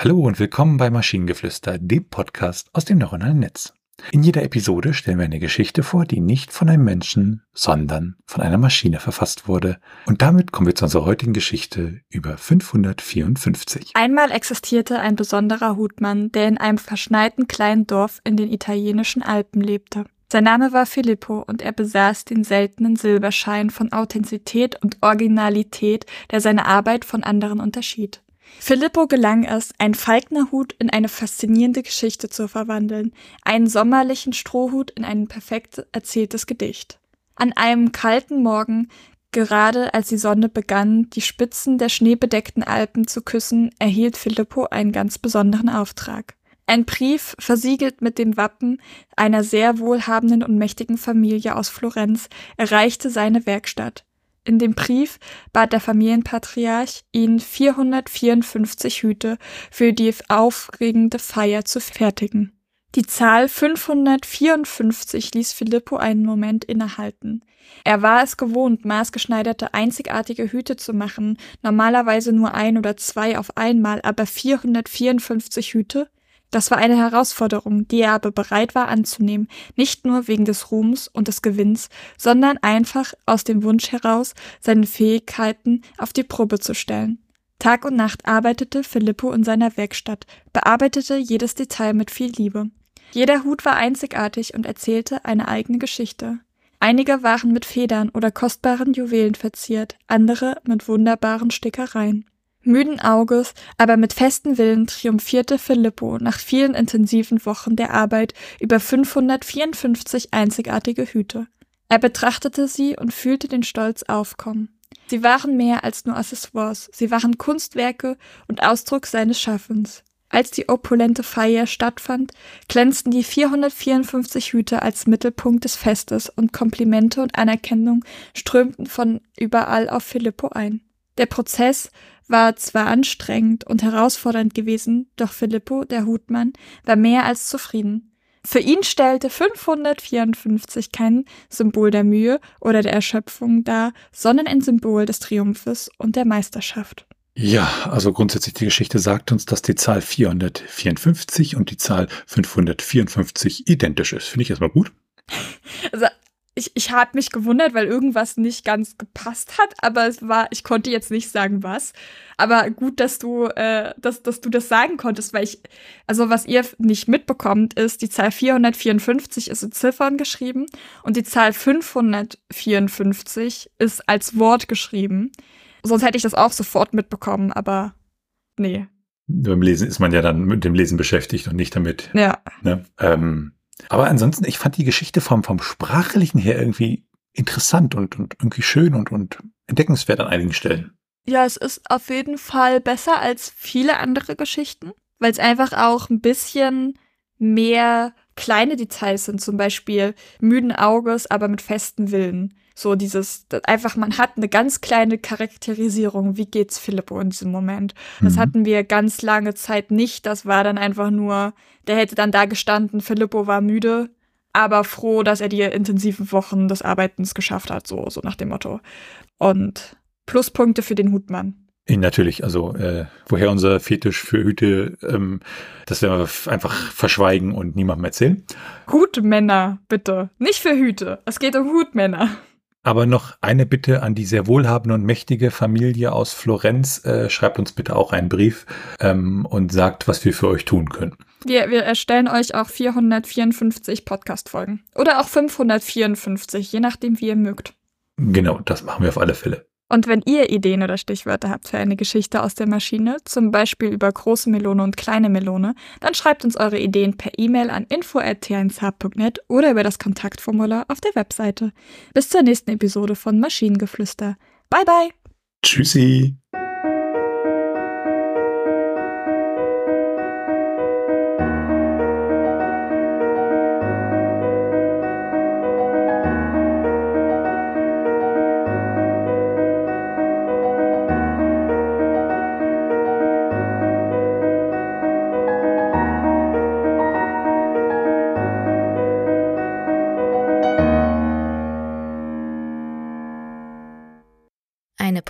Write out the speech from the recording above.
Hallo und willkommen bei Maschinengeflüster, dem Podcast aus dem neuronalen Netz. In jeder Episode stellen wir eine Geschichte vor, die nicht von einem Menschen, sondern von einer Maschine verfasst wurde. Und damit kommen wir zu unserer heutigen Geschichte über 554. Einmal existierte ein besonderer Hutmann, der in einem verschneiten kleinen Dorf in den italienischen Alpen lebte. Sein Name war Filippo und er besaß den seltenen Silberschein von Authentizität und Originalität, der seine Arbeit von anderen unterschied. Filippo gelang es, einen Falknerhut in eine faszinierende Geschichte zu verwandeln, einen sommerlichen Strohhut in ein perfekt erzähltes Gedicht. An einem kalten Morgen, gerade als die Sonne begann, die Spitzen der schneebedeckten Alpen zu küssen, erhielt Filippo einen ganz besonderen Auftrag. Ein Brief, versiegelt mit dem Wappen einer sehr wohlhabenden und mächtigen Familie aus Florenz, erreichte seine Werkstatt. In dem Brief bat der Familienpatriarch, ihn 454 Hüte für die aufregende Feier zu fertigen. Die Zahl 554 ließ Filippo einen Moment innehalten. Er war es gewohnt, maßgeschneiderte, einzigartige Hüte zu machen, normalerweise nur ein oder zwei auf einmal, aber 454 Hüte? Das war eine Herausforderung, die er aber bereit war anzunehmen, nicht nur wegen des Ruhms und des Gewinns, sondern einfach aus dem Wunsch heraus, seine Fähigkeiten auf die Probe zu stellen. Tag und Nacht arbeitete Filippo in seiner Werkstatt, bearbeitete jedes Detail mit viel Liebe. Jeder Hut war einzigartig und erzählte eine eigene Geschichte. Einige waren mit Federn oder kostbaren Juwelen verziert, andere mit wunderbaren Stickereien. Müden Auges, aber mit festem Willen triumphierte Filippo nach vielen intensiven Wochen der Arbeit über 554 einzigartige Hüte. Er betrachtete sie und fühlte den Stolz aufkommen. Sie waren mehr als nur Accessoires, sie waren Kunstwerke und Ausdruck seines Schaffens. Als die opulente Feier stattfand, glänzten die 454 Hüte als Mittelpunkt des Festes und Komplimente und Anerkennung strömten von überall auf Filippo ein. Der Prozess war zwar anstrengend und herausfordernd gewesen, doch Filippo, der Hutmann, war mehr als zufrieden. Für ihn stellte 554 kein Symbol der Mühe oder der Erschöpfung dar, sondern ein Symbol des Triumphes und der Meisterschaft. Ja, also grundsätzlich die Geschichte sagt uns, dass die Zahl 454 und die Zahl 554 identisch ist. Finde ich erstmal gut. Also ich, ich habe mich gewundert, weil irgendwas nicht ganz gepasst hat, aber es war, ich konnte jetzt nicht sagen, was. Aber gut, dass du, äh, dass, dass du das sagen konntest, weil ich, also was ihr nicht mitbekommt, ist, die Zahl 454 ist in Ziffern geschrieben und die Zahl 554 ist als Wort geschrieben. Sonst hätte ich das auch sofort mitbekommen, aber nee. Beim Lesen ist man ja dann mit dem Lesen beschäftigt und nicht damit. Ja. Ne? Ähm, aber ansonsten, ich fand die Geschichte vom, vom Sprachlichen her irgendwie interessant und, und irgendwie schön und, und entdeckenswert an einigen Stellen. Ja, es ist auf jeden Fall besser als viele andere Geschichten, weil es einfach auch ein bisschen mehr kleine Details sind, zum Beispiel müden Auges, aber mit festem Willen. So dieses, einfach, man hat eine ganz kleine Charakterisierung, wie geht's Filippo in diesem Moment. Das mhm. hatten wir ganz lange Zeit nicht. Das war dann einfach nur, der hätte dann da gestanden, Filippo war müde, aber froh, dass er die intensiven Wochen des Arbeitens geschafft hat, so, so nach dem Motto. Und Pluspunkte für den Hutmann. Natürlich, also äh, woher unser Fetisch für Hüte, ähm, das werden wir einfach verschweigen und niemandem erzählen. Hutmänner, bitte. Nicht für Hüte. Es geht um Hutmänner. Aber noch eine Bitte an die sehr wohlhabende und mächtige Familie aus Florenz. Äh, schreibt uns bitte auch einen Brief ähm, und sagt, was wir für euch tun können. Wir, wir erstellen euch auch 454 Podcast-Folgen. Oder auch 554, je nachdem, wie ihr mögt. Genau, das machen wir auf alle Fälle. Und wenn ihr Ideen oder Stichwörter habt für eine Geschichte aus der Maschine, zum Beispiel über große Melone und kleine Melone, dann schreibt uns eure Ideen per E-Mail an info.tnsh.net oder über das Kontaktformular auf der Webseite. Bis zur nächsten Episode von Maschinengeflüster. Bye bye! Tschüssi!